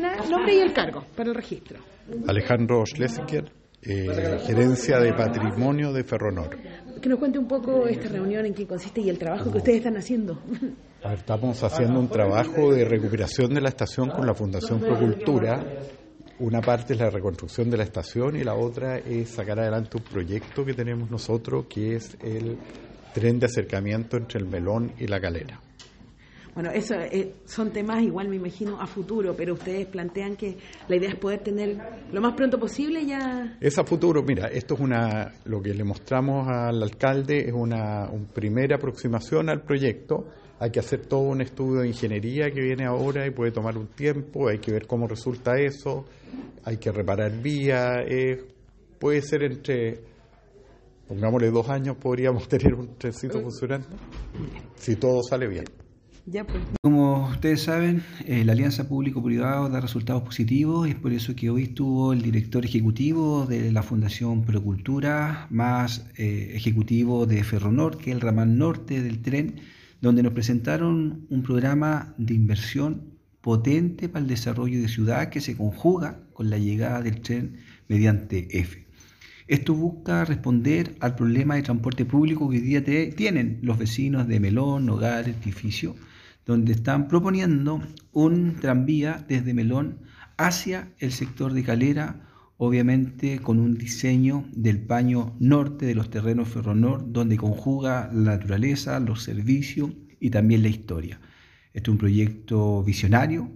Nombre y el cargo para el registro. Alejandro Schlesinger, eh, gerencia de patrimonio de Ferronor. Que nos cuente un poco esta reunión en qué consiste y el trabajo que ustedes están haciendo. Estamos haciendo un trabajo de recuperación de la estación con la Fundación Procultura. Una parte es la reconstrucción de la estación y la otra es sacar adelante un proyecto que tenemos nosotros que es el tren de acercamiento entre el Melón y la Calera. Bueno, eso eh, son temas igual me imagino a futuro, pero ustedes plantean que la idea es poder tener lo más pronto posible ya. Es a futuro, mira, esto es una, lo que le mostramos al alcalde es una, primera aproximación al proyecto. Hay que hacer todo un estudio de ingeniería que viene ahora y puede tomar un tiempo. Hay que ver cómo resulta eso. Hay que reparar vías. puede ser entre pongámosle dos años, podríamos tener un trencito funcionando, si todo sale bien. Pues. Como ustedes saben, eh, la alianza público-privado da resultados positivos y es por eso que hoy estuvo el director ejecutivo de la Fundación Procultura, más eh, ejecutivo de Ferronor, que es el ramal norte del tren, donde nos presentaron un programa de inversión potente para el desarrollo de ciudad que se conjuga con la llegada del tren mediante F. Esto busca responder al problema de transporte público que hoy día tienen los vecinos de Melón, Hogar, Edificio, donde están proponiendo un tranvía desde Melón hacia el sector de Calera, obviamente con un diseño del paño norte de los terrenos Ferronor, donde conjuga la naturaleza, los servicios y también la historia. Este es un proyecto visionario,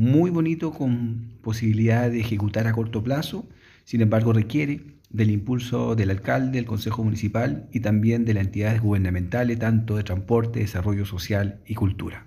muy bonito, con posibilidad de ejecutar a corto plazo, sin embargo requiere del impulso del alcalde, del Consejo Municipal y también de las entidades gubernamentales, tanto de transporte, desarrollo social y cultura.